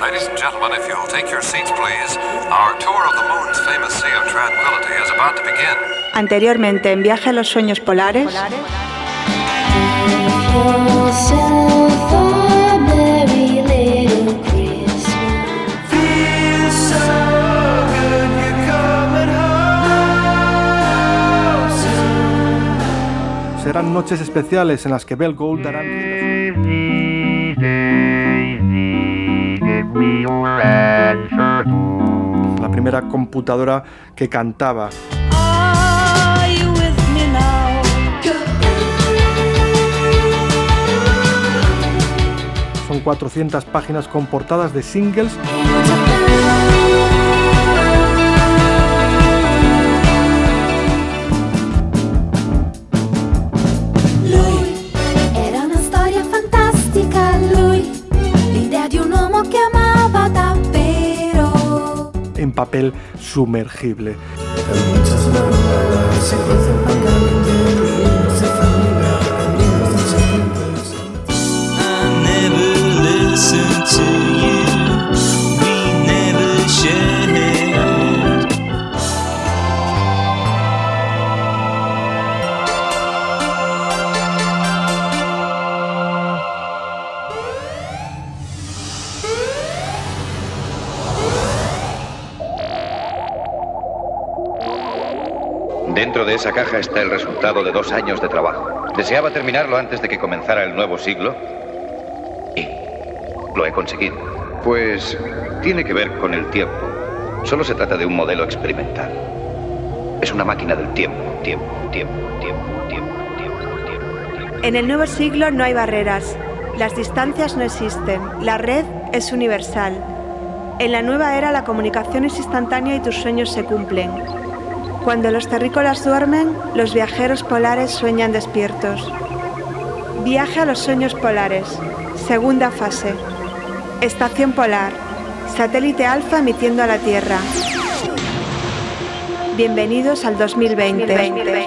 Ladies and gentlemen, if you'll take your seats, please. Our tour of the moon's famous Sea of Tranquility is about to begin. Anteriormente, en Viaje a los Sueños Polares. Serán noches especiales en las que Bell Gold dará primera computadora que cantaba. Son 400 páginas con portadas de singles. Papel sumergible. Dentro de esa caja está el resultado de dos años de trabajo. Deseaba terminarlo antes de que comenzara el nuevo siglo y lo he conseguido. Pues tiene que ver con el tiempo. Solo se trata de un modelo experimental. Es una máquina del tiempo, tiempo, tiempo, tiempo, tiempo, tiempo, tiempo, tiempo. En el nuevo siglo no hay barreras. Las distancias no existen. La red es universal. En la nueva era la comunicación es instantánea y tus sueños se cumplen. Cuando los terrícolas duermen, los viajeros polares sueñan despiertos. Viaje a los sueños polares. Segunda fase. Estación polar. Satélite alfa emitiendo a la Tierra. Bienvenidos al 2020.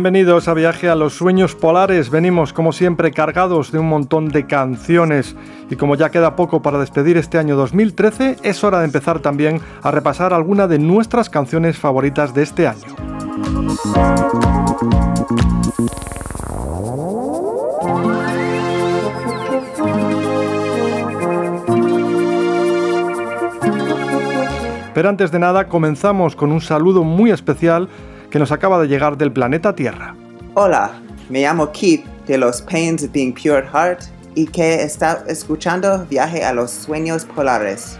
Bienvenidos a Viaje a los Sueños Polares. Venimos, como siempre, cargados de un montón de canciones. Y como ya queda poco para despedir este año 2013, es hora de empezar también a repasar alguna de nuestras canciones favoritas de este año. Pero antes de nada, comenzamos con un saludo muy especial que nos acaba de llegar del planeta Tierra. Hola, me llamo Keith de los Pains Being Pure Heart y que está escuchando Viaje a los Sueños Polares.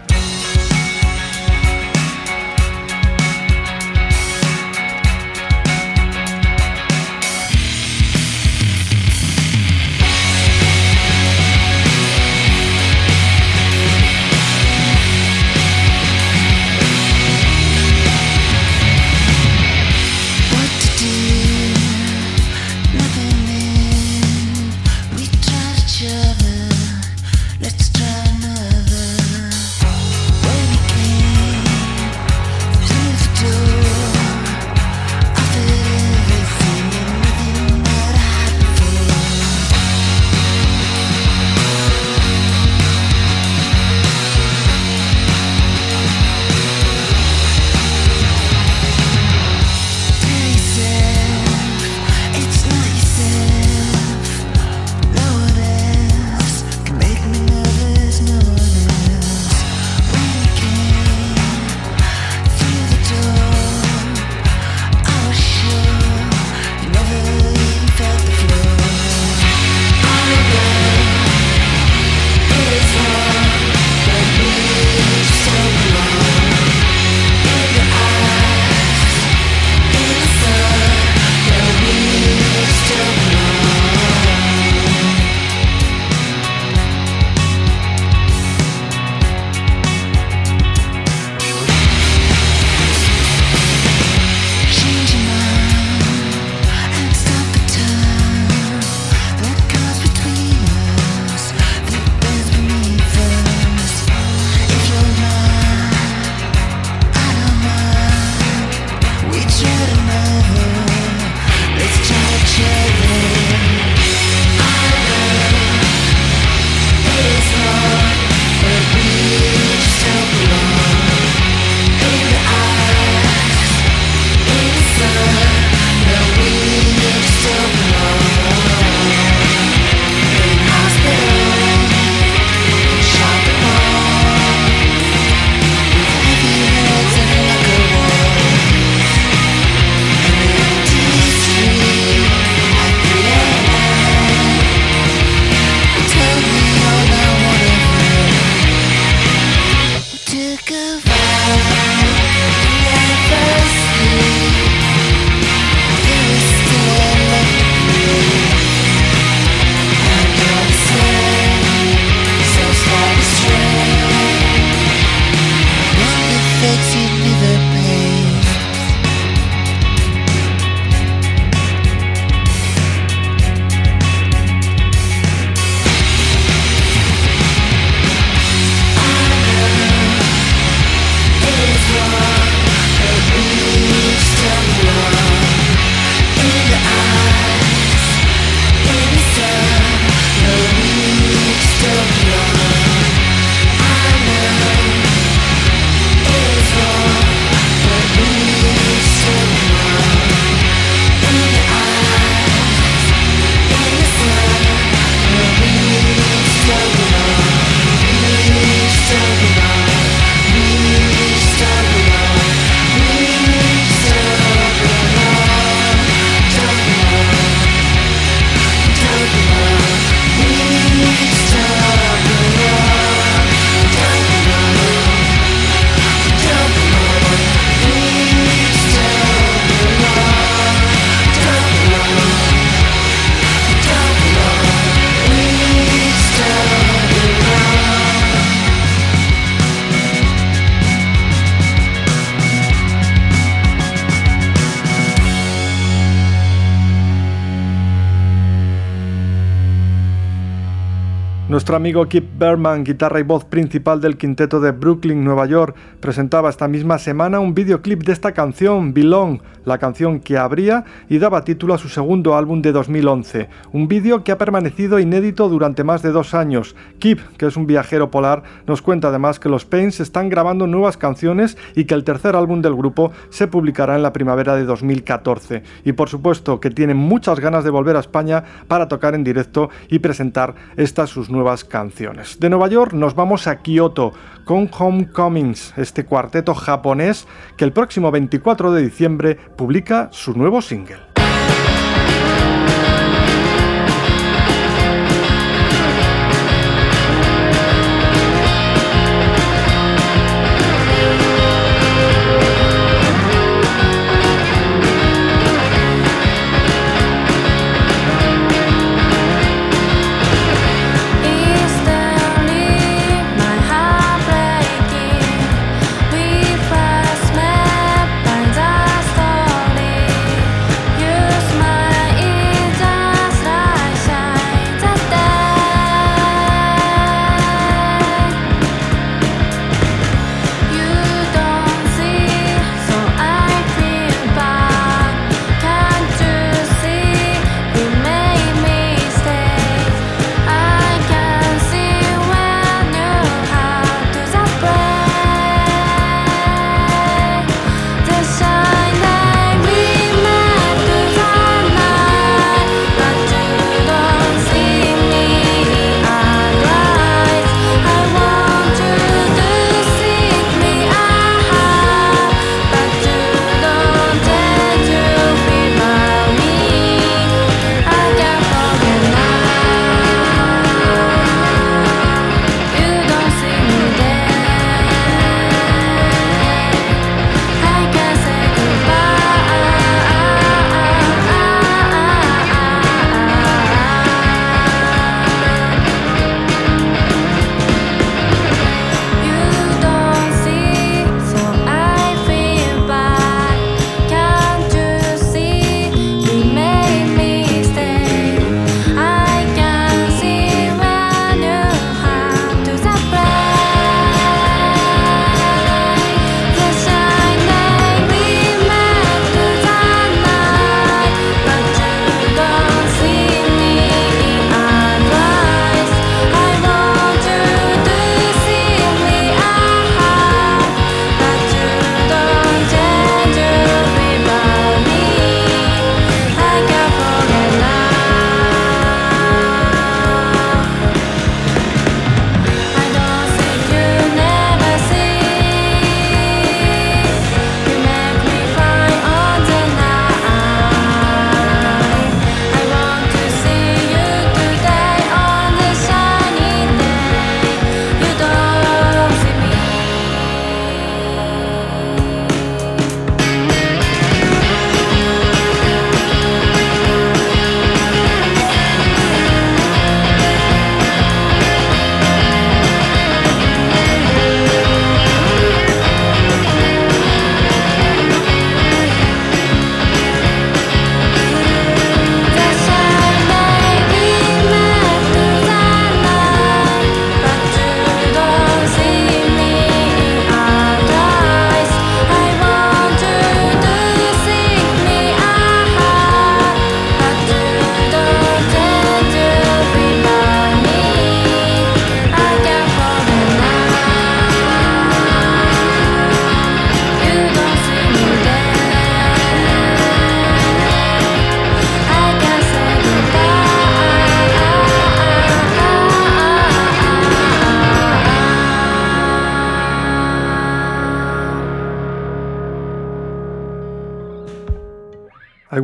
Nuestro amigo Kip Berman, guitarra y voz principal del quinteto de Brooklyn, Nueva York, presentaba esta misma semana un videoclip de esta canción, Belong, la canción que abría y daba título a su segundo álbum de 2011. Un vídeo que ha permanecido inédito durante más de dos años. Kip, que es un viajero polar, nos cuenta además que los Pains están grabando nuevas canciones y que el tercer álbum del grupo se publicará en la primavera de 2014. Y por supuesto que tienen muchas ganas de volver a España para tocar en directo y presentar estas sus nuevas canciones. De Nueva York nos vamos a Kyoto con Homecomings, este cuarteto japonés que el próximo 24 de diciembre publica su nuevo single.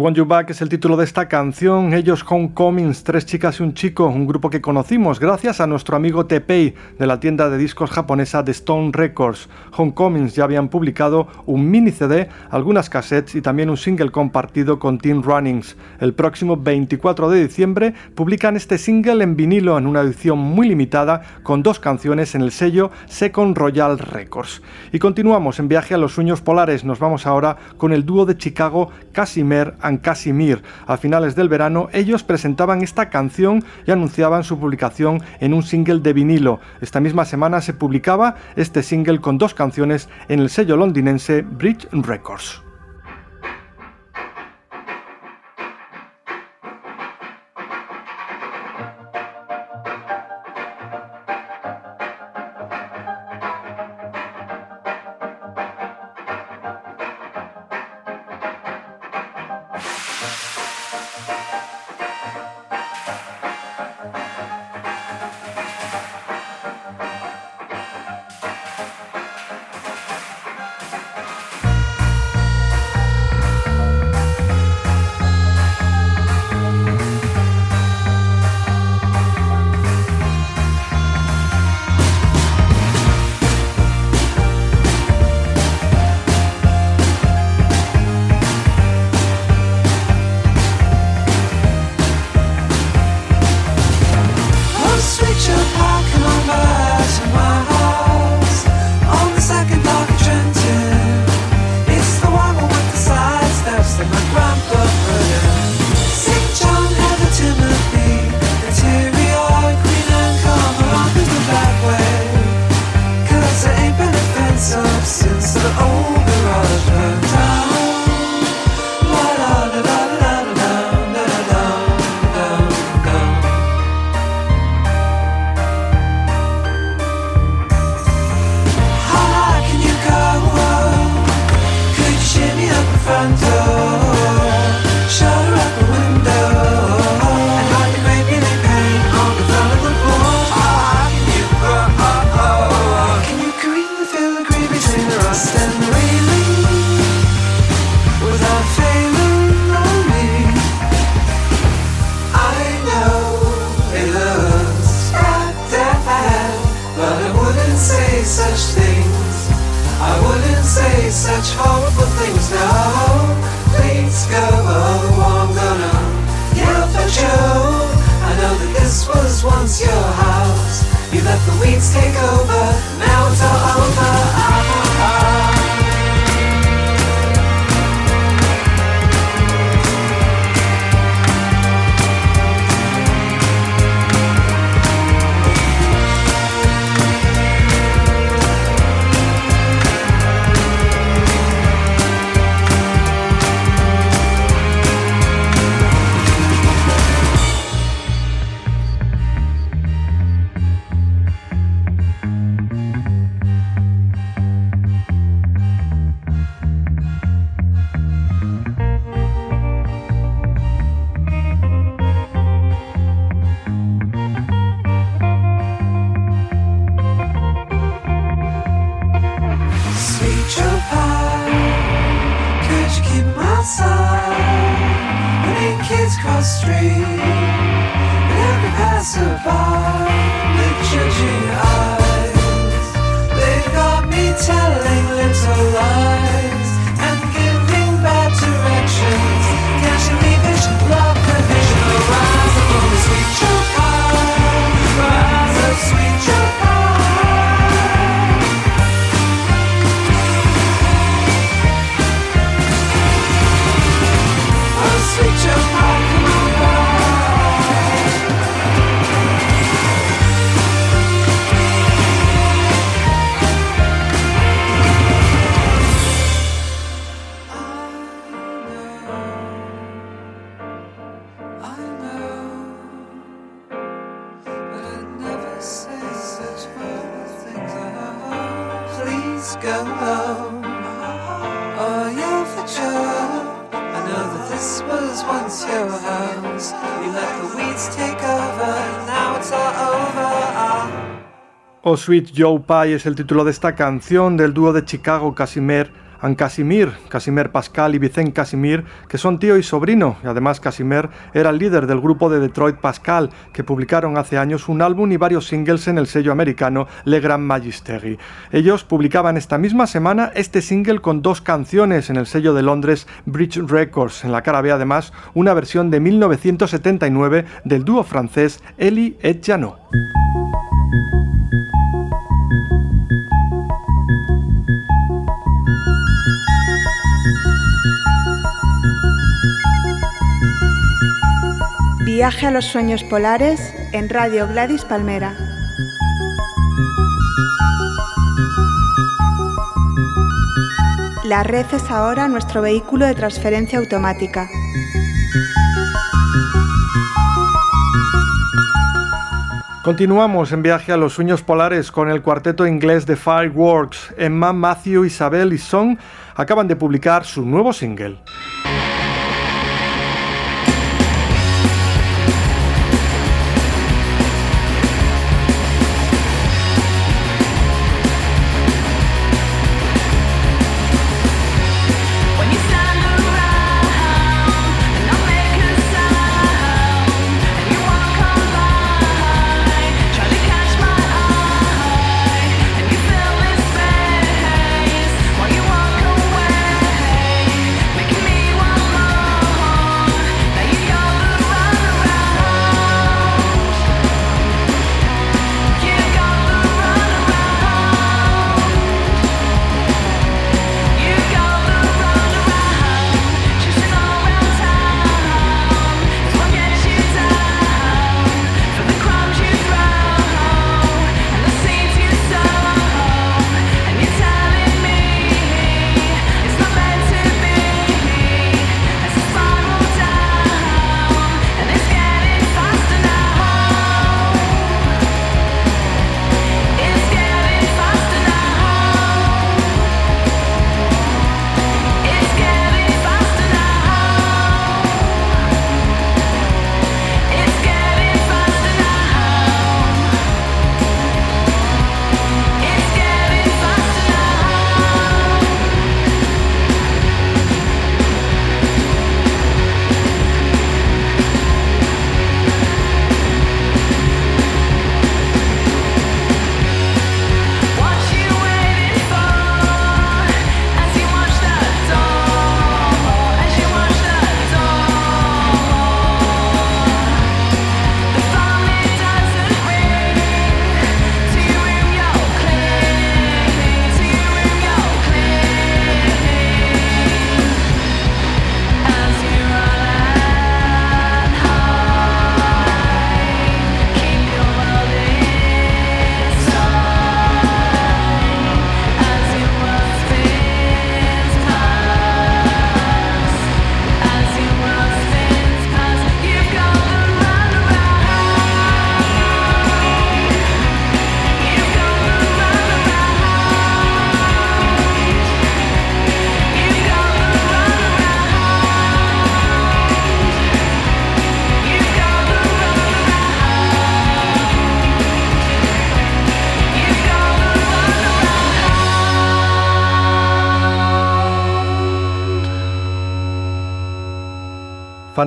Want You Back es el título de esta canción. Ellos Homecomings, tres chicas y un chico, un grupo que conocimos gracias a nuestro amigo Tepei de la tienda de discos japonesa de Stone Records. Homecomings ya habían publicado un mini CD, algunas cassettes y también un single compartido con Team Runnings. El próximo 24 de diciembre publican este single en vinilo en una edición muy limitada con dos canciones en el sello Second Royal Records. Y continuamos en viaje a los sueños polares. Nos vamos ahora con el dúo de Chicago Casimir and Casimir. A finales del verano ellos presentaban esta canción y anunciaban su publicación en un single de vinilo. Esta misma semana se publicaba este single con dos canciones en el sello londinense Bridge Records. take over. O Sweet Joe Pie es el título de esta canción del dúo de Chicago Casimir and Casimir, Casimir Pascal y Vicente Casimir, que son tío y sobrino, y además Casimir era el líder del grupo de Detroit Pascal, que publicaron hace años un álbum y varios singles en el sello americano Le Grand Magisteri. Ellos publicaban esta misma semana este single con dos canciones en el sello de Londres Bridge Records, en la cara B además una versión de 1979 del dúo francés Elie et Janot. Viaje a los sueños polares en Radio Gladys Palmera. La red es ahora nuestro vehículo de transferencia automática. Continuamos en viaje a los sueños polares con el cuarteto inglés de Fireworks. Emma, Matthew, Isabel y Song acaban de publicar su nuevo single.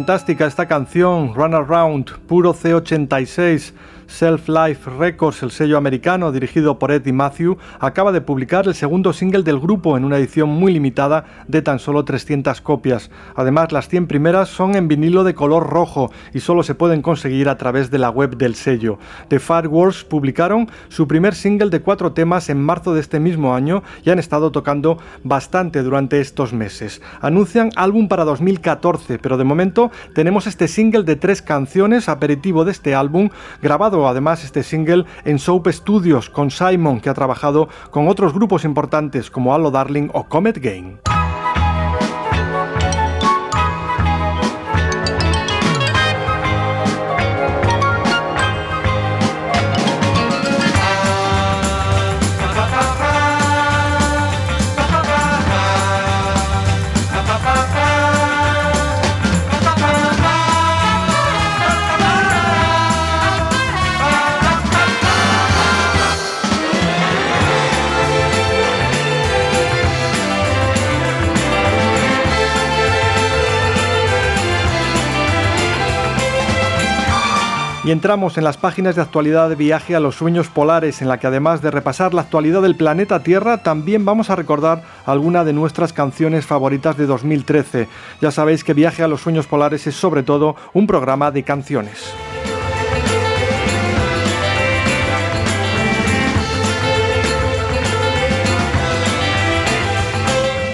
Fantástica esta canción, Run Around, puro C86, Self Life Records, el sello americano dirigido por Eddie Matthew, acaba de publicar el segundo single del grupo en una edición muy limitada de tan solo 300 copias. Además, las 100 primeras son en vinilo de color rojo y solo se pueden conseguir a través de la web del sello. The Fireworks publicaron su primer single de cuatro temas en marzo de este mismo año y han estado tocando bastante durante estos meses. Anuncian álbum para 2014, pero de momento tenemos este single de tres canciones, aperitivo de este álbum, grabado además este single en Soap Studios con Simon, que ha trabajado con otros grupos importantes como Allo Darling o Comet Game. Y entramos en las páginas de actualidad de viaje a los sueños polares, en la que además de repasar la actualidad del planeta Tierra, también vamos a recordar alguna de nuestras canciones favoritas de 2013. Ya sabéis que Viaje a los sueños polares es sobre todo un programa de canciones.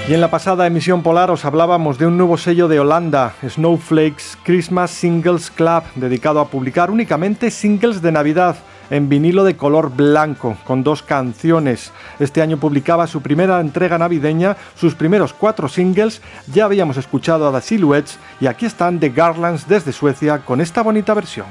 Y en la pasada emisión polar os hablábamos de un nuevo sello de Holanda, Snowflakes Christmas Singles Club, dedicado a publicar únicamente singles de Navidad en vinilo de color blanco, con dos canciones. Este año publicaba su primera entrega navideña, sus primeros cuatro singles, ya habíamos escuchado a The Silhouettes y aquí están The Garlands desde Suecia con esta bonita versión.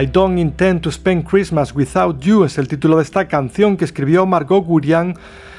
I Don't Intend to Spend Christmas Without You es el título de esta canción que escribió Margot Gurian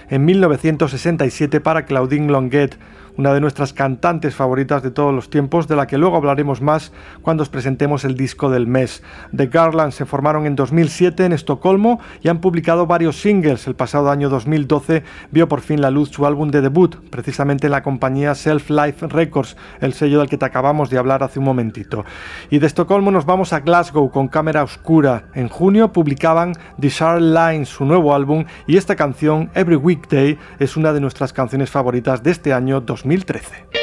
en 1967 para Claudine Longuet, una de nuestras cantantes favoritas de todos los tiempos, de la que luego hablaremos más cuando os presentemos el disco del mes. The Garlands se formaron en 2007 en Estocolmo y han publicado varios singles. El pasado año 2012 vio por fin la luz su álbum de debut, precisamente en la compañía Self Life Records, el sello del que te acabamos de hablar hace un momentito. Y de Estocolmo nos vamos a Glasgow con Cámara Oscura. En junio publicaban The Sharp Lines, su nuevo álbum, y esta canción, Every Weekday, es una de nuestras canciones favoritas de este año 2013.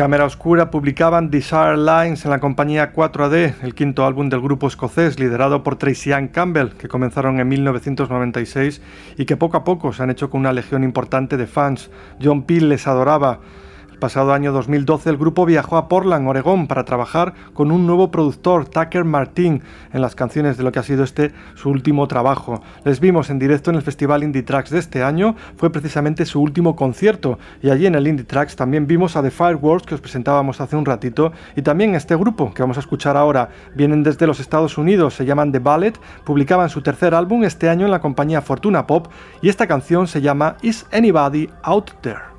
Cámara Oscura publicaban Desire Lines en la compañía 4AD, el quinto álbum del grupo escocés liderado por Tracy Ann Campbell, que comenzaron en 1996 y que poco a poco se han hecho con una legión importante de fans. John Peel les adoraba. Pasado año 2012 el grupo viajó a Portland, Oregón, para trabajar con un nuevo productor, Tucker Martin, en las canciones de lo que ha sido este su último trabajo. Les vimos en directo en el Festival Indie Tracks de este año, fue precisamente su último concierto, y allí en el Indie Tracks también vimos a The Fireworks que os presentábamos hace un ratito, y también este grupo que vamos a escuchar ahora. Vienen desde los Estados Unidos, se llaman The Ballet, publicaban su tercer álbum este año en la compañía Fortuna Pop, y esta canción se llama Is Anybody Out There?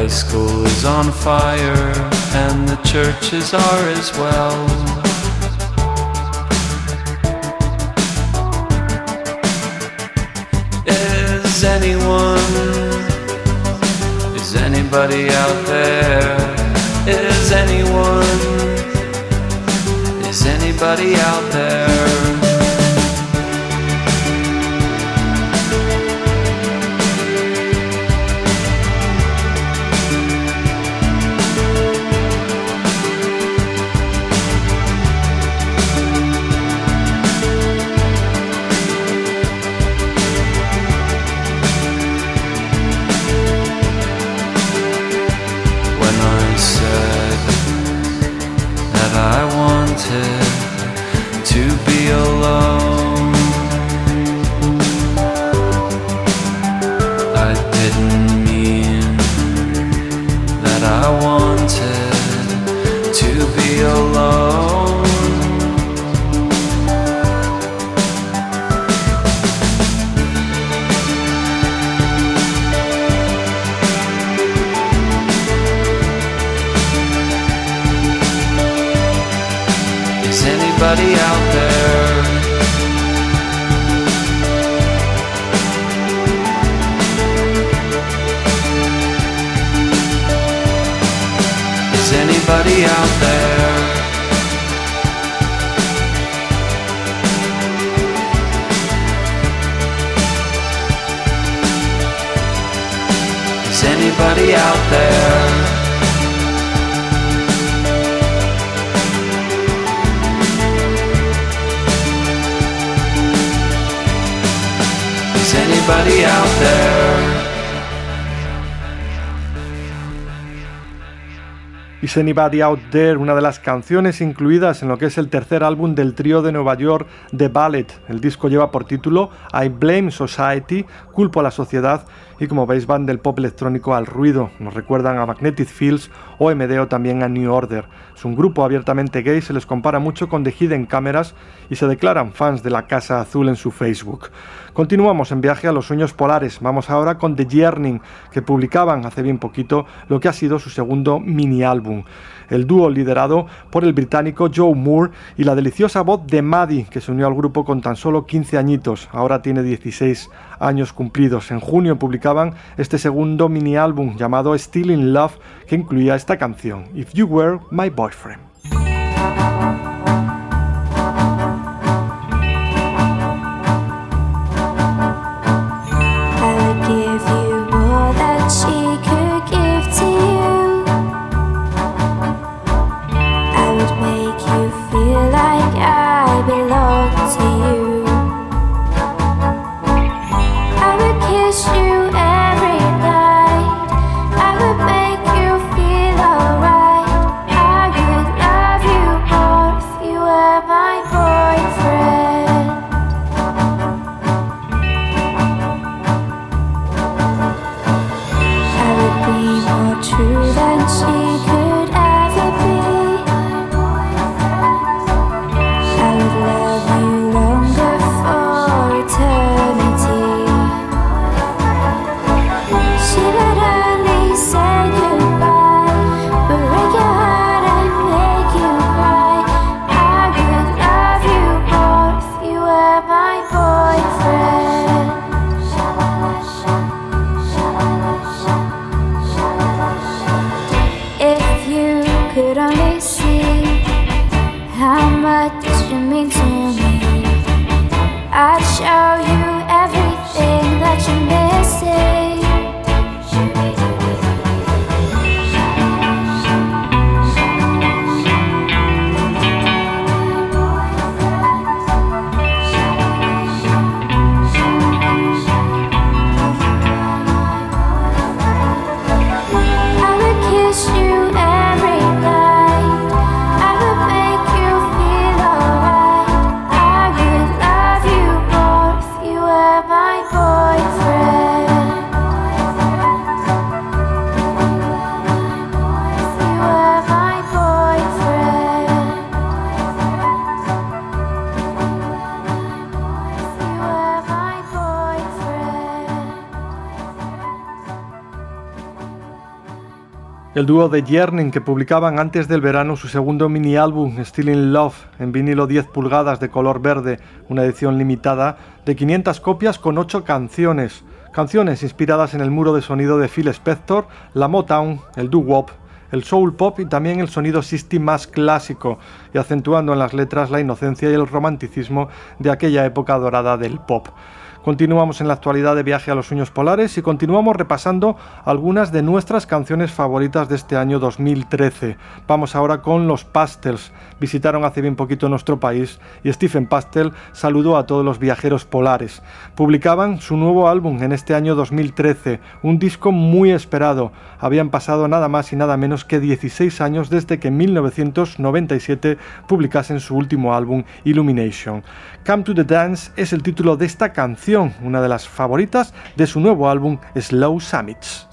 High school is on fire, and the churches are as well. Is anyone is anybody out there? Is anyone? Is anybody out there? Anybody Out There, una de las canciones incluidas en lo que es el tercer álbum del trío de Nueva York The Ballet. El disco lleva por título I Blame Society, culpo a la sociedad y como veis van del pop electrónico al ruido. Nos recuerdan a Magnetic Fields o MD o también a New Order. Es un grupo abiertamente gay, se les compara mucho con The Hidden Cameras y se declaran fans de la Casa Azul en su Facebook. Continuamos en viaje a los sueños polares. Vamos ahora con The Yearning, que publicaban hace bien poquito lo que ha sido su segundo mini álbum. El dúo liderado por el británico Joe Moore y la deliciosa voz de Maddie, que se unió al grupo con tan solo 15 añitos, ahora tiene 16 años cumplidos. En junio este segundo mini álbum llamado Still in Love, que incluía esta canción, If You Were My Boyfriend. El dúo de Yearning que publicaban antes del verano su segundo mini álbum Still in Love en vinilo 10 pulgadas de color verde, una edición limitada de 500 copias con 8 canciones. Canciones inspiradas en el muro de sonido de Phil Spector, la Motown, el doo-wop, el soul pop y también el sonido system más clásico, y acentuando en las letras la inocencia y el romanticismo de aquella época dorada del pop. Continuamos en la actualidad de Viaje a los Sueños Polares y continuamos repasando algunas de nuestras canciones favoritas de este año 2013. Vamos ahora con los Pastels. Visitaron hace bien poquito nuestro país y Stephen Pastel saludó a todos los viajeros polares. Publicaban su nuevo álbum en este año 2013, un disco muy esperado. Habían pasado nada más y nada menos que 16 años desde que en 1997 publicasen su último álbum Illumination. Come to the Dance es el título de esta canción, una de las favoritas de su nuevo álbum Slow Summits.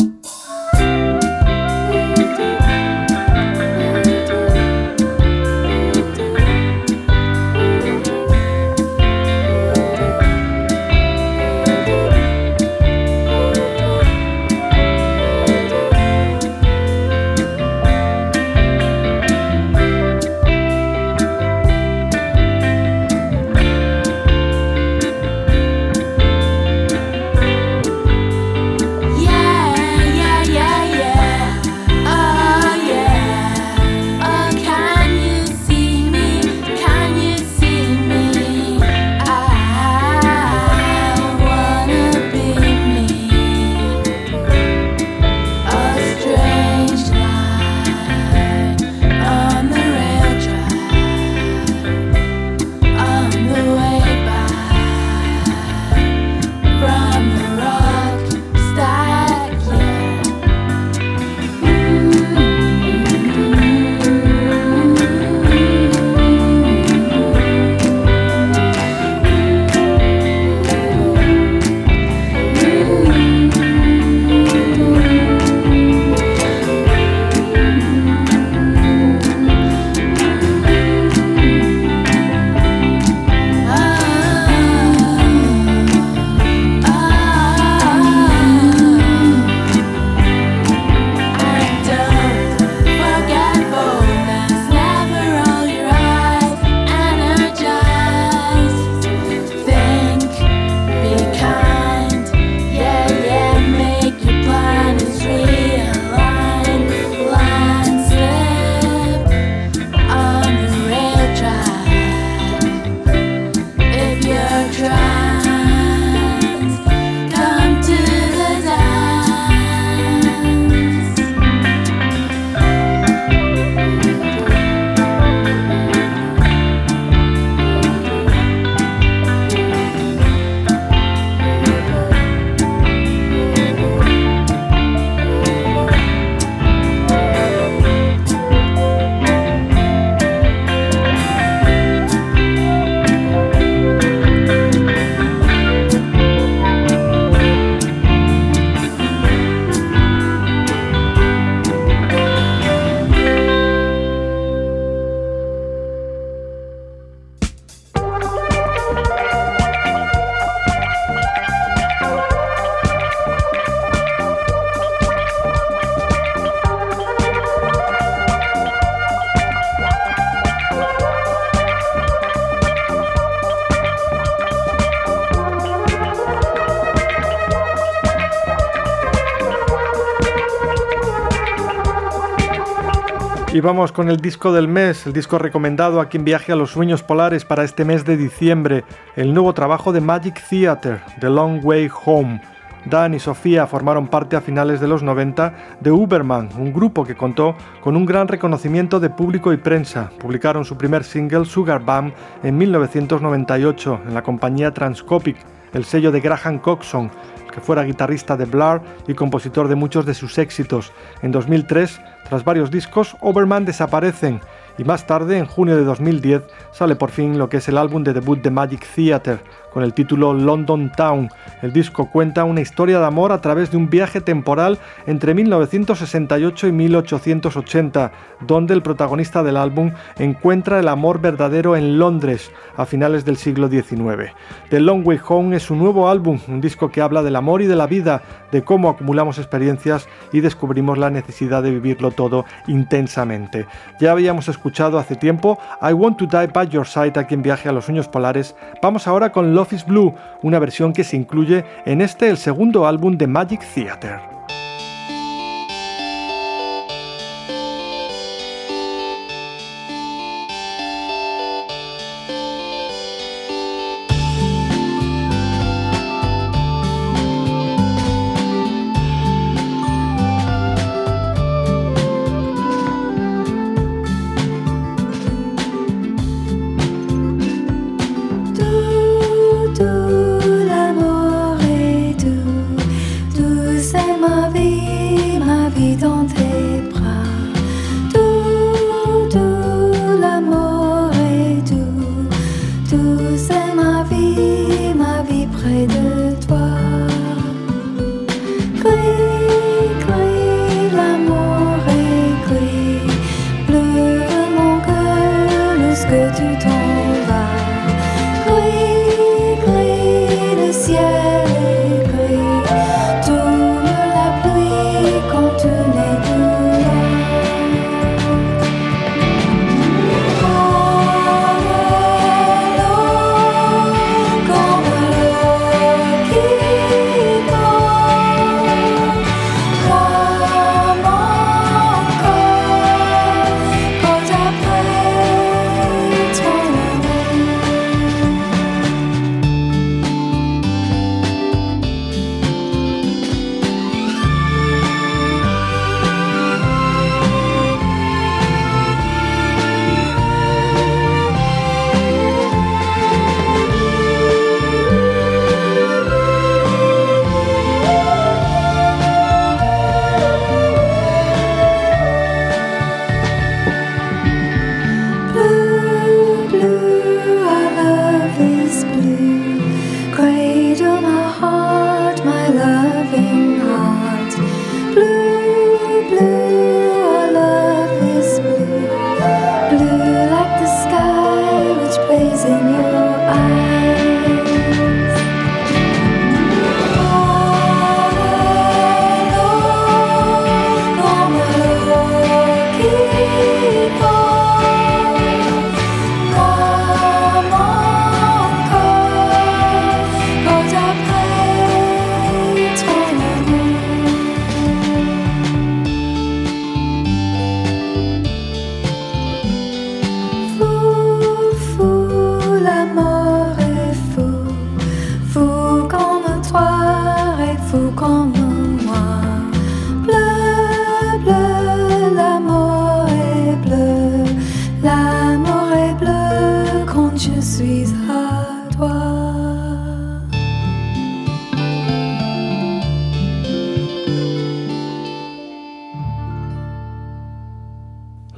Vamos con el disco del mes, el disco recomendado a quien viaje a los sueños polares para este mes de diciembre, el nuevo trabajo de Magic Theater, The Long Way Home. Dan y Sofía formaron parte a finales de los 90 de Uberman, un grupo que contó con un gran reconocimiento de público y prensa. Publicaron su primer single Sugar Bam en 1998 en la compañía Transcopic, el sello de Graham Coxon, que fuera guitarrista de Blur y compositor de muchos de sus éxitos. En 2003, tras varios discos, Overman desaparecen y más tarde, en junio de 2010, sale por fin lo que es el álbum de debut de Magic Theater, con el título London Town. El disco cuenta una historia de amor a través de un viaje temporal entre 1968 y 1880, donde el protagonista del álbum encuentra el amor verdadero en Londres a finales del siglo XIX. The Long Way Home es su nuevo álbum, un disco que habla del amor y de la vida, de cómo acumulamos experiencias y descubrimos la necesidad de vivirlo todo intensamente. Ya habíamos escuchado hace tiempo I Want to Die by Your Side a quien viaje a los sueños polares. Vamos ahora con Love is Blue, una versión que se incluye en este el segundo álbum de Magic Theater.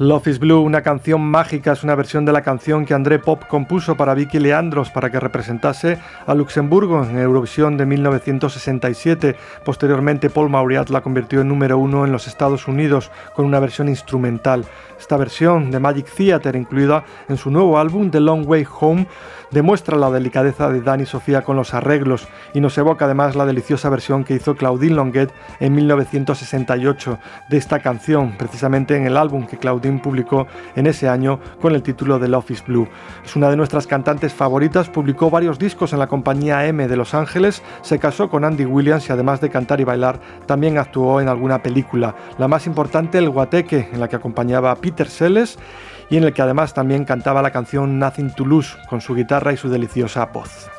Love is Blue, una canción mágica, es una versión de la canción que André Pop compuso para Vicky Leandros para que representase a Luxemburgo en Eurovisión de 1967. Posteriormente, Paul Mauriat la convirtió en número uno en los Estados Unidos con una versión instrumental. Esta versión de Magic Theater, incluida en su nuevo álbum The Long Way Home, demuestra la delicadeza de Dani Sofía con los arreglos y nos evoca además la deliciosa versión que hizo Claudine Longuet en 1968 de esta canción, precisamente en el álbum que Claudine publicó en ese año con el título de Love is Blue. Es una de nuestras cantantes favoritas, publicó varios discos en la compañía M de Los Ángeles, se casó con Andy Williams y además de cantar y bailar, también actuó en alguna película. La más importante, El Guateque, en la que acompañaba a Peter Sellers y en el que además también cantaba la canción Nothing to Lose con su guitarra y su deliciosa voz.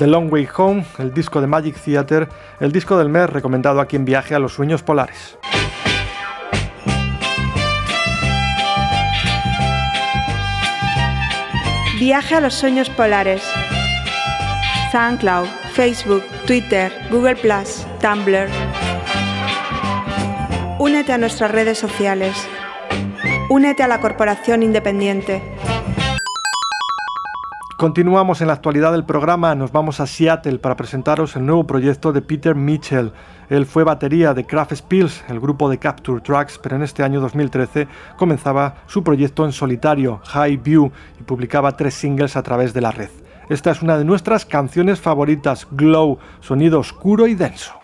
The Long Way Home, el disco de Magic Theater, el disco del mes recomendado aquí en Viaje a los Sueños Polares. Viaje a los sueños polares. SoundCloud, Facebook, Twitter, Google Tumblr. Únete a nuestras redes sociales. Únete a la Corporación Independiente. Continuamos en la actualidad del programa, nos vamos a Seattle para presentaros el nuevo proyecto de Peter Mitchell. Él fue batería de Kraft Spills, el grupo de Capture Tracks, pero en este año 2013 comenzaba su proyecto en solitario, High View, y publicaba tres singles a través de la red. Esta es una de nuestras canciones favoritas, Glow, sonido oscuro y denso.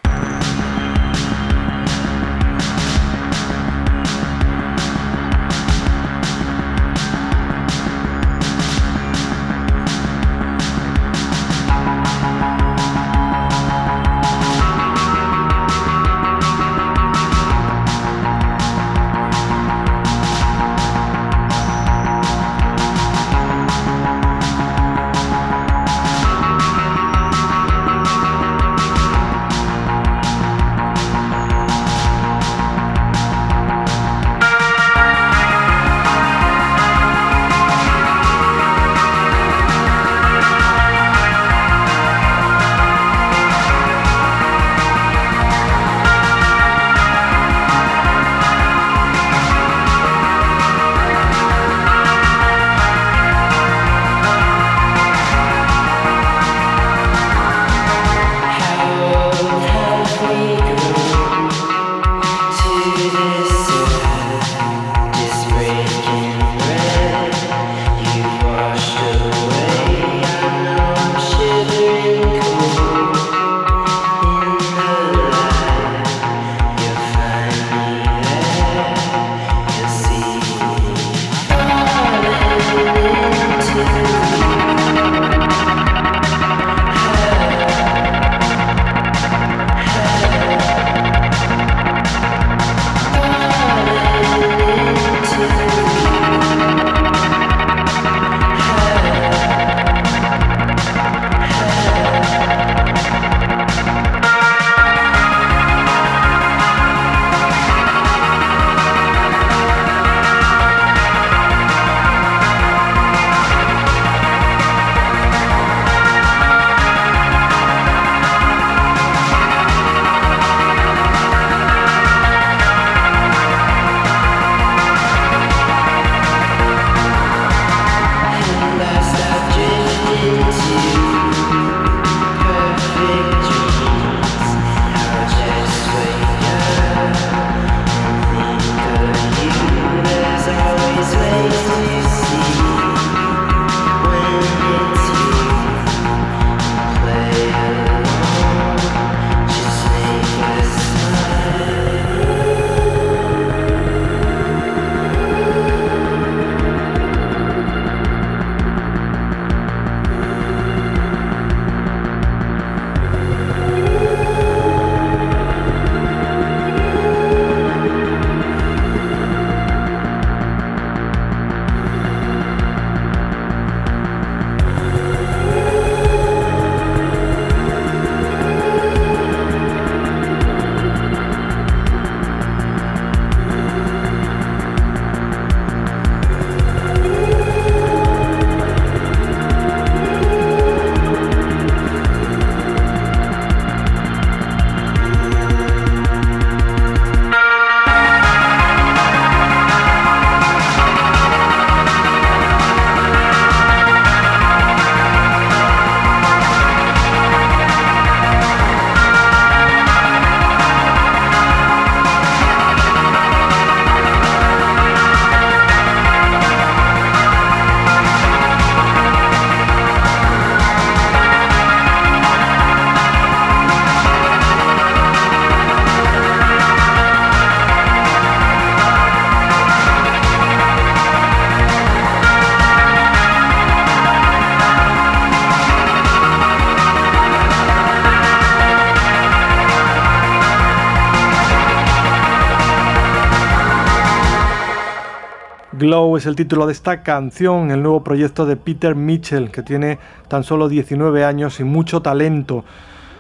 Glow es el título de esta canción, el nuevo proyecto de Peter Mitchell, que tiene tan solo 19 años y mucho talento.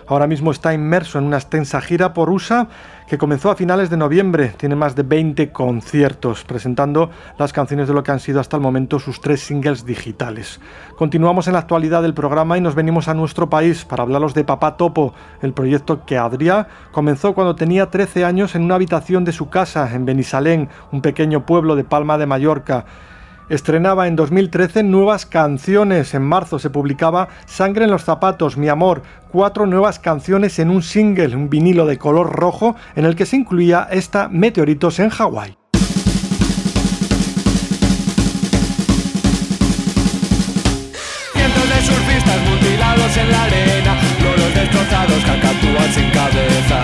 Ahora mismo está inmerso en una extensa gira por USA que comenzó a finales de noviembre. Tiene más de 20 conciertos presentando las canciones de lo que han sido hasta el momento sus tres singles digitales. Continuamos en la actualidad del programa y nos venimos a nuestro país para hablaros de Papá Topo, el proyecto que Adrià comenzó cuando tenía 13 años en una habitación de su casa en Benisalén, un pequeño pueblo de Palma de Mallorca. Estrenaba en 2013 nuevas canciones. En marzo se publicaba Sangre en los zapatos, mi amor. Cuatro nuevas canciones en un single, un vinilo de color rojo, en el que se incluía esta Meteoritos en Hawái. Cientos de surfistas mutilados en la arena, loros destrozados, cacatúas sin cabeza.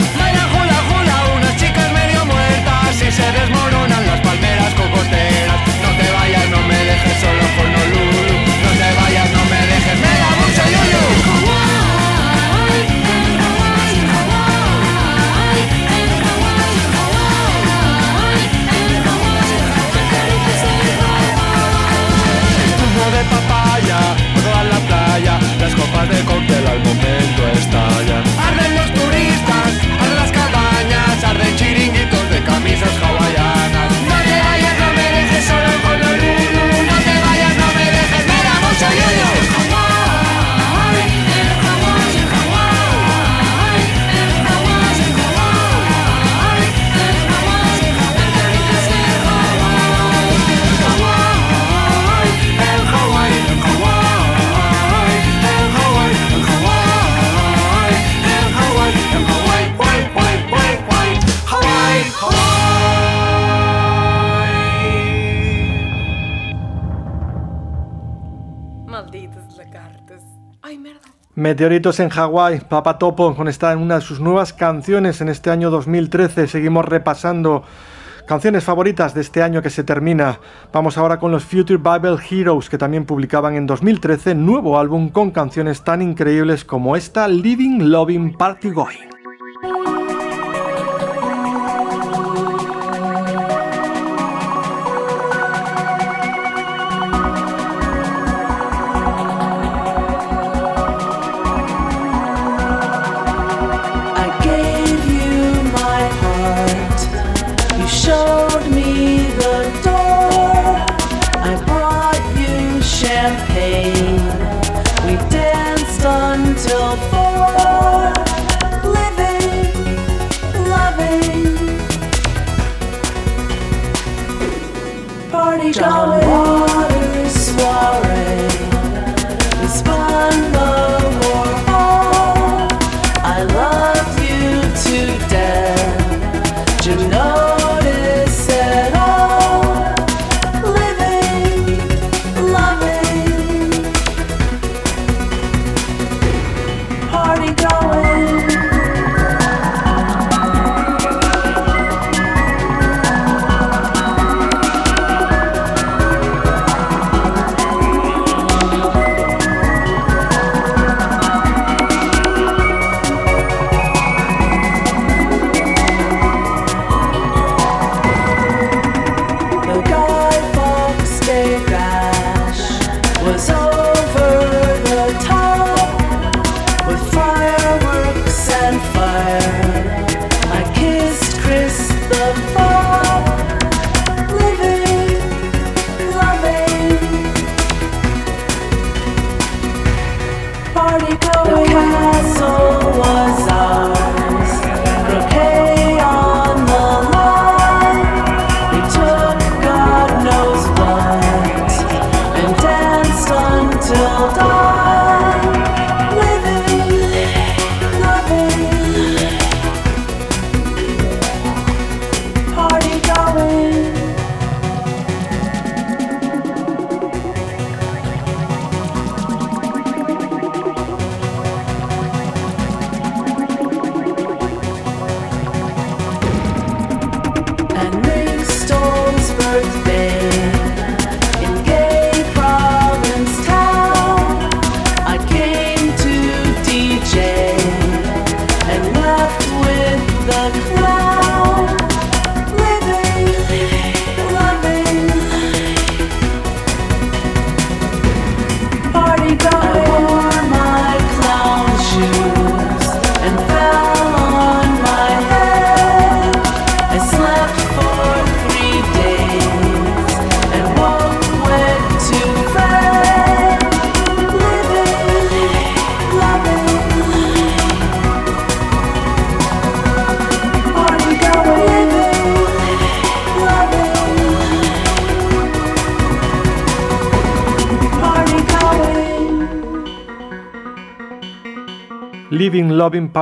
Meteoritos en Hawái, Papa Topo, esta en una de sus nuevas canciones en este año 2013. Seguimos repasando canciones favoritas de este año que se termina. Vamos ahora con los Future Bible Heroes, que también publicaban en 2013 nuevo álbum con canciones tan increíbles como esta Living Loving Party Going.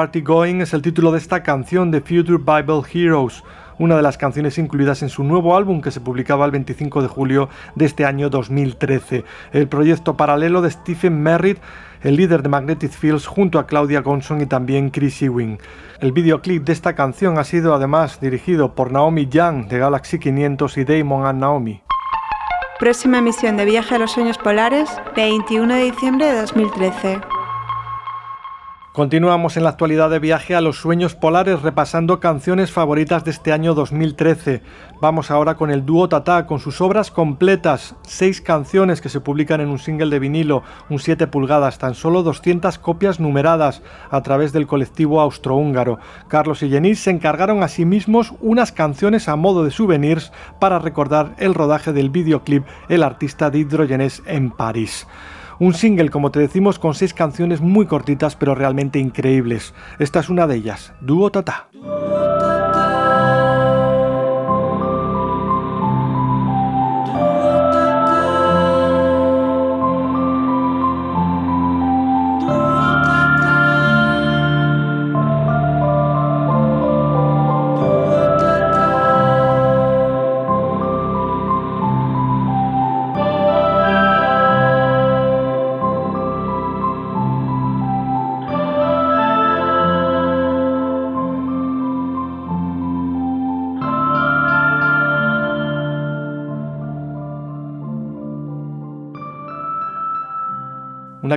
Party Going es el título de esta canción de Future Bible Heroes, una de las canciones incluidas en su nuevo álbum que se publicaba el 25 de julio de este año 2013, el proyecto paralelo de Stephen Merritt, el líder de Magnetic Fields, junto a Claudia Gonson y también Chris Ewing. El videoclip de esta canción ha sido además dirigido por Naomi Young de Galaxy 500 y Damon and Naomi. Próxima emisión de Viaje a los Sueños Polares, 21 de diciembre de 2013. Continuamos en la actualidad de viaje a los sueños polares repasando canciones favoritas de este año 2013. Vamos ahora con el dúo Tata con sus obras completas, seis canciones que se publican en un single de vinilo, un 7 pulgadas, tan solo 200 copias numeradas a través del colectivo austrohúngaro. Carlos y Jenny se encargaron a sí mismos unas canciones a modo de souvenirs para recordar el rodaje del videoclip El artista de Hidrogenes en París. Un single, como te decimos, con seis canciones muy cortitas pero realmente increíbles. Esta es una de ellas, Dúo Tata.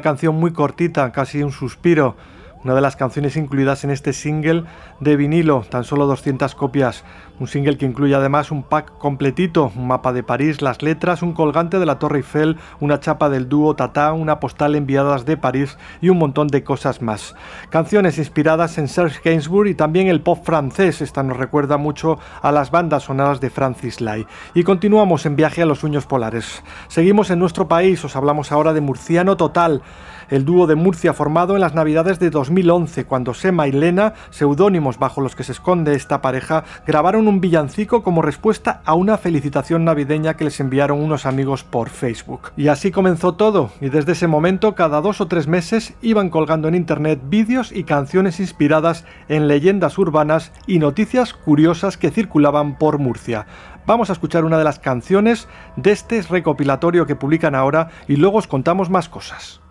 Canción muy cortita, casi un suspiro. Una de las canciones incluidas en este single de vinilo, tan solo 200 copias. Un single que incluye además un pack completito, un mapa de París, las letras, un colgante de la Torre Eiffel, una chapa del dúo Tata, una postal enviadas de París y un montón de cosas más. Canciones inspiradas en Serge Gainsbourg y también el pop francés. Esta nos recuerda mucho a las bandas sonoras de Francis Lai. Y continuamos en viaje a los sueños polares. Seguimos en nuestro país, os hablamos ahora de Murciano Total el dúo de Murcia formado en las navidades de 2011, cuando Sema y Lena, seudónimos bajo los que se esconde esta pareja, grabaron un villancico como respuesta a una felicitación navideña que les enviaron unos amigos por Facebook. Y así comenzó todo, y desde ese momento, cada dos o tres meses, iban colgando en internet vídeos y canciones inspiradas en leyendas urbanas y noticias curiosas que circulaban por Murcia. Vamos a escuchar una de las canciones de este recopilatorio que publican ahora y luego os contamos más cosas.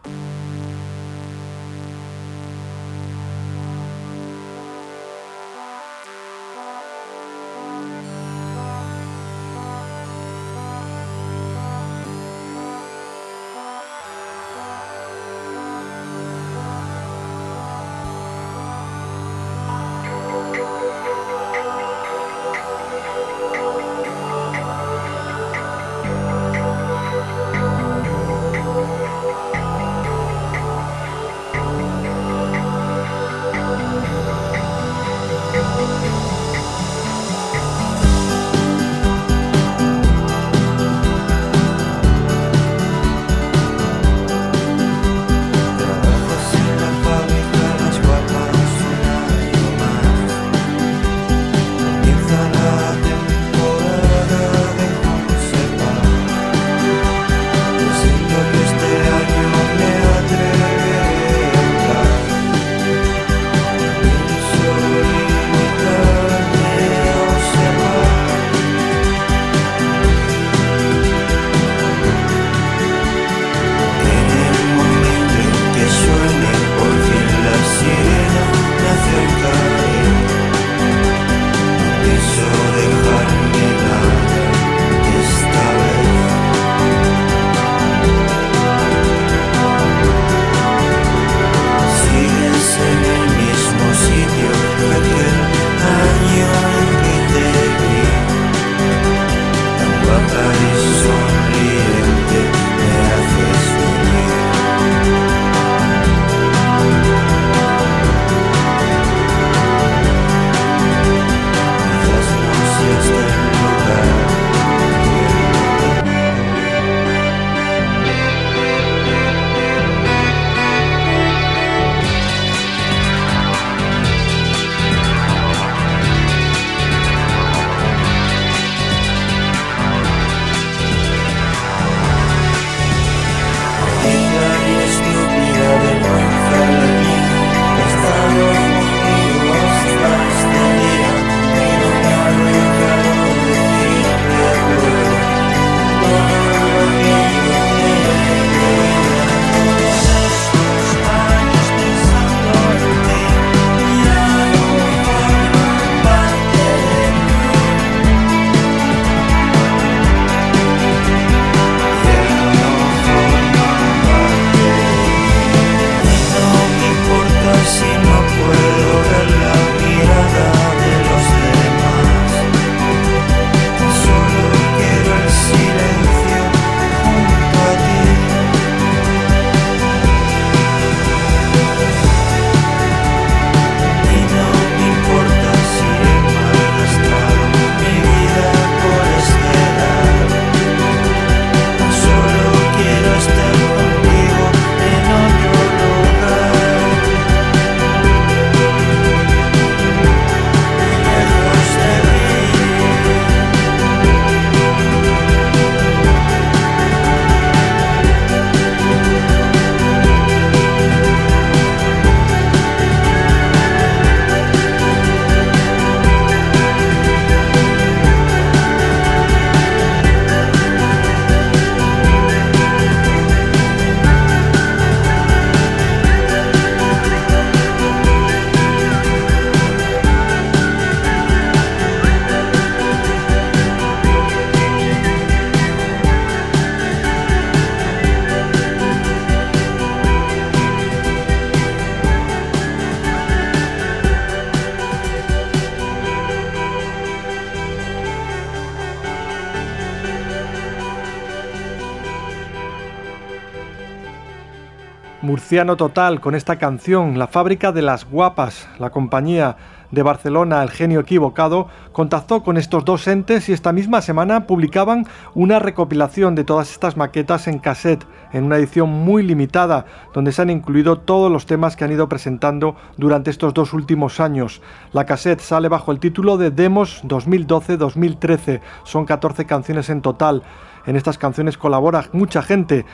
Murciano total con esta canción, La fábrica de las guapas, la compañía de Barcelona, El genio equivocado, contactó con estos dos entes y esta misma semana publicaban una recopilación de todas estas maquetas en cassette, en una edición muy limitada, donde se han incluido todos los temas que han ido presentando durante estos dos últimos años. La cassette sale bajo el título de Demos 2012-2013, son 14 canciones en total. En estas canciones colabora mucha gente.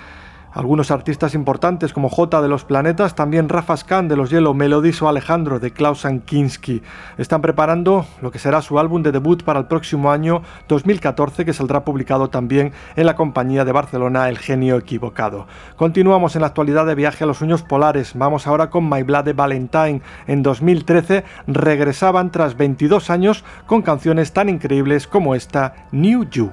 Algunos artistas importantes como J de los Planetas, también Rafa Scan de los Yellow Melodies o Alejandro de Klaus Kinski. Están preparando lo que será su álbum de debut para el próximo año 2014 que saldrá publicado también en la compañía de Barcelona El Genio Equivocado. Continuamos en la actualidad de viaje a los sueños polares. Vamos ahora con My Blood de Valentine. En 2013 regresaban tras 22 años con canciones tan increíbles como esta New You.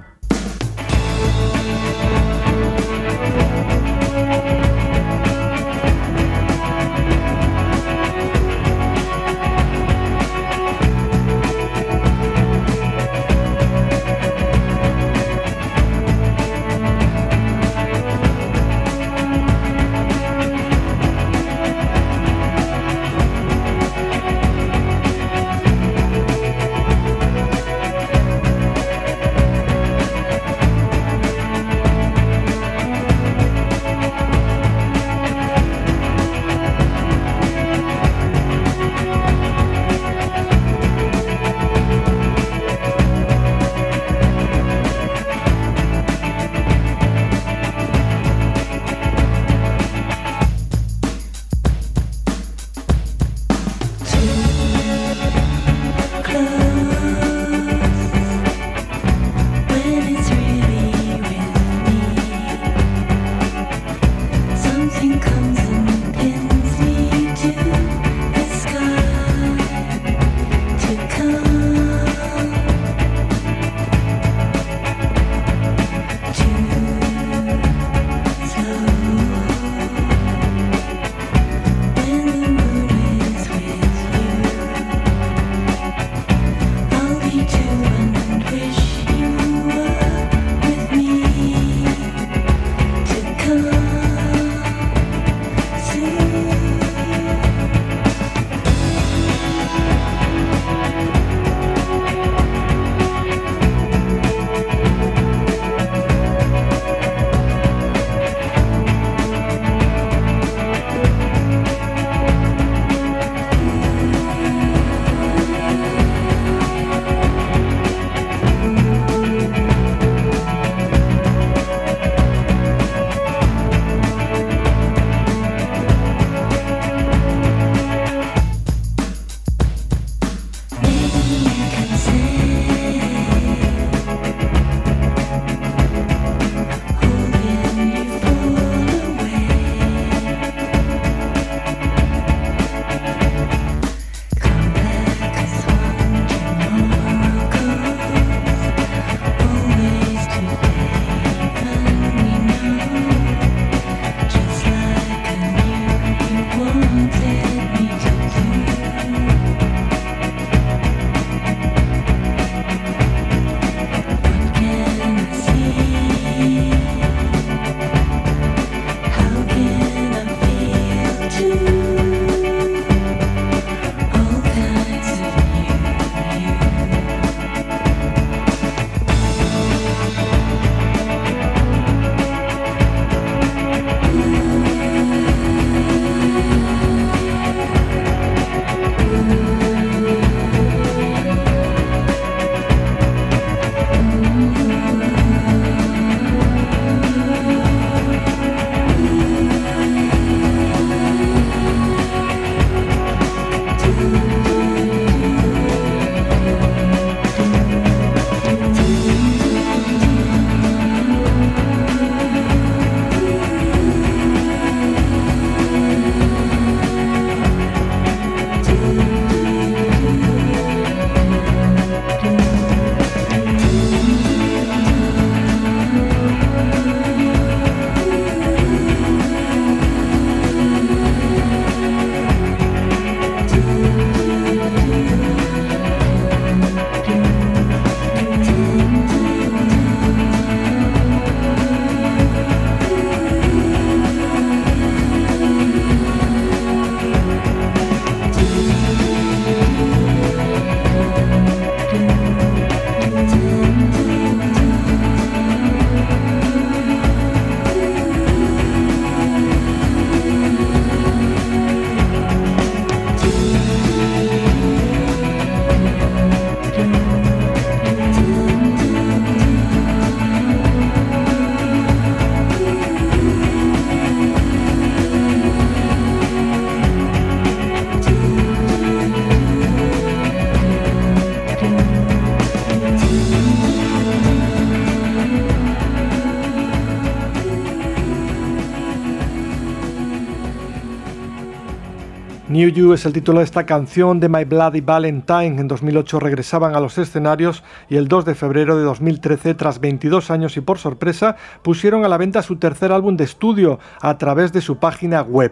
New You es el título de esta canción de My Bloody Valentine. En 2008 regresaban a los escenarios y el 2 de febrero de 2013, tras 22 años y por sorpresa, pusieron a la venta su tercer álbum de estudio a través de su página web.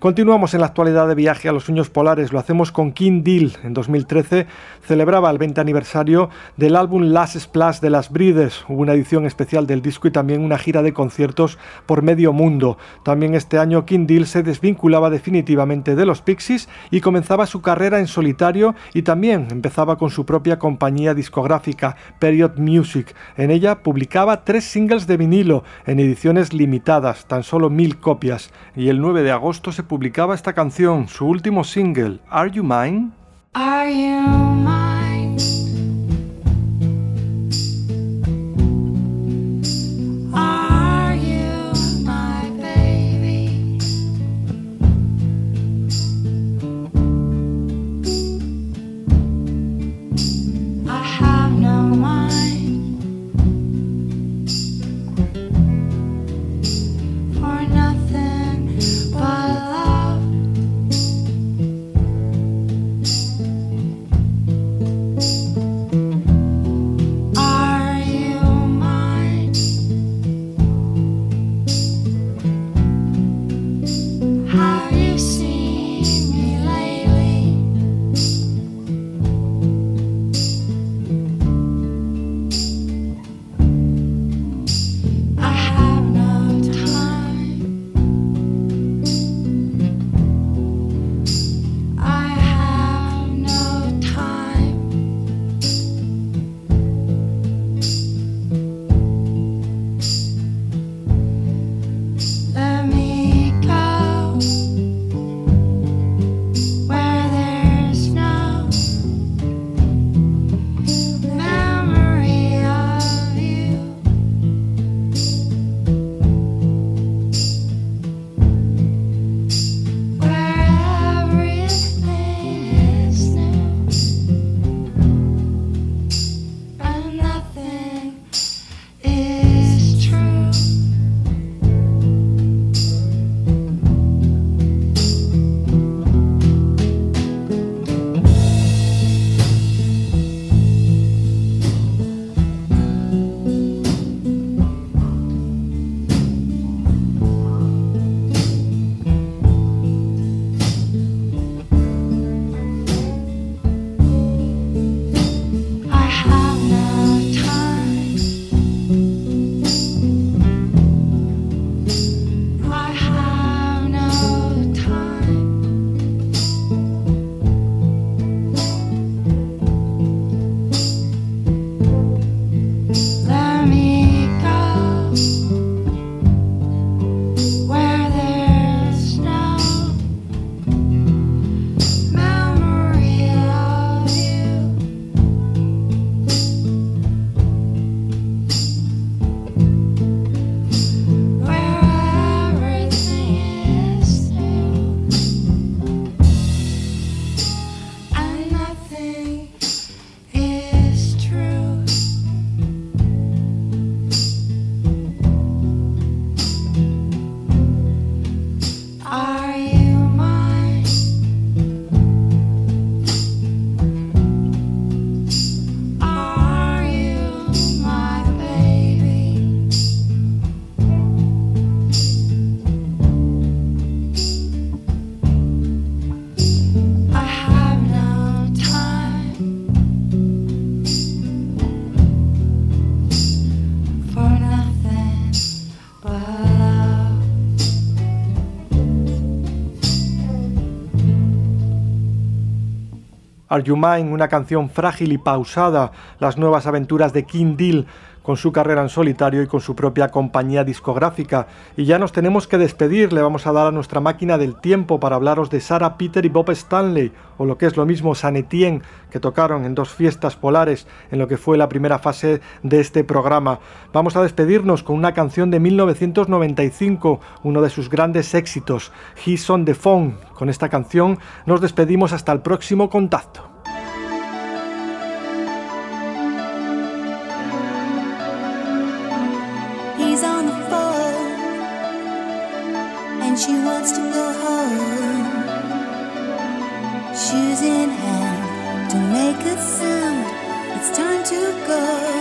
Continuamos en la actualidad de viaje a los sueños polares, lo hacemos con King Deal. En 2013 celebraba el 20 aniversario del álbum Last Splash de las Breeders. Hubo una edición especial del disco y también una gira de conciertos por medio mundo. También este año King Deal se desvinculaba definitivamente de los Pixies y comenzaba su carrera en solitario y también empezaba con su propia compañía discográfica, Period Music. En ella publicaba tres singles de vinilo en ediciones limitadas, tan solo mil copias. Y el 9 de agosto se publicaba esta canción, su último single, Are You Mine? Are You Mine, una canción frágil y pausada, las nuevas aventuras de King Deal con su carrera en solitario y con su propia compañía discográfica. Y ya nos tenemos que despedir, le vamos a dar a nuestra máquina del tiempo para hablaros de Sarah Peter y Bob Stanley, o lo que es lo mismo San Etienne, que tocaron en dos fiestas polares en lo que fue la primera fase de este programa. Vamos a despedirnos con una canción de 1995, uno de sus grandes éxitos, He's on the Phone. Con esta canción nos despedimos hasta el próximo contacto. Bye.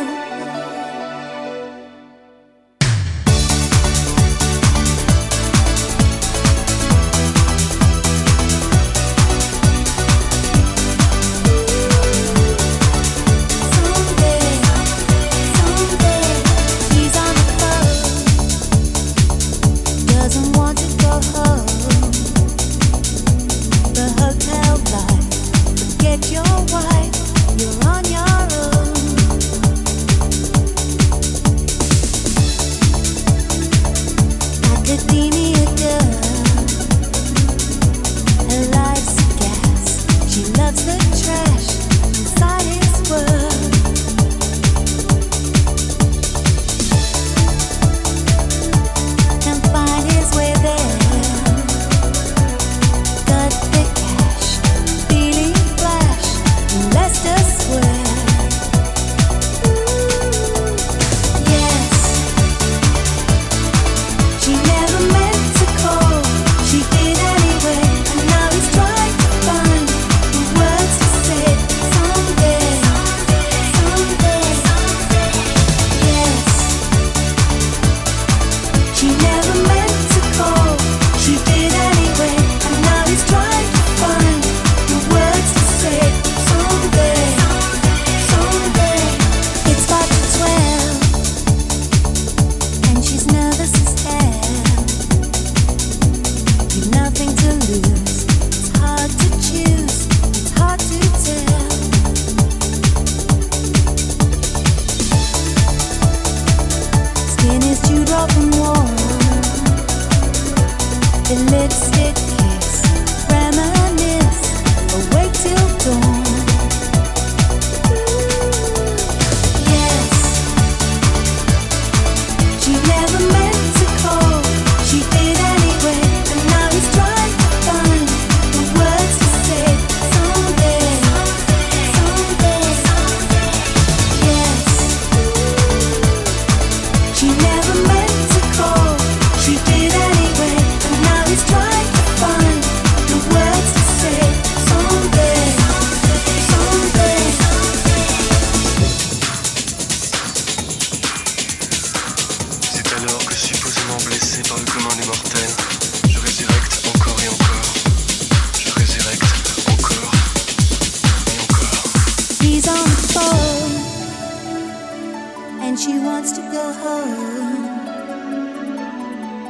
she wants to go home.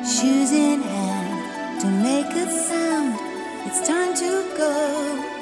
Shoes in hand, to make a sound, it's time to go.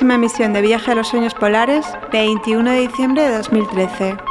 próxima emisión de Viaje a los Sueños Polares, 21 de diciembre de 2013.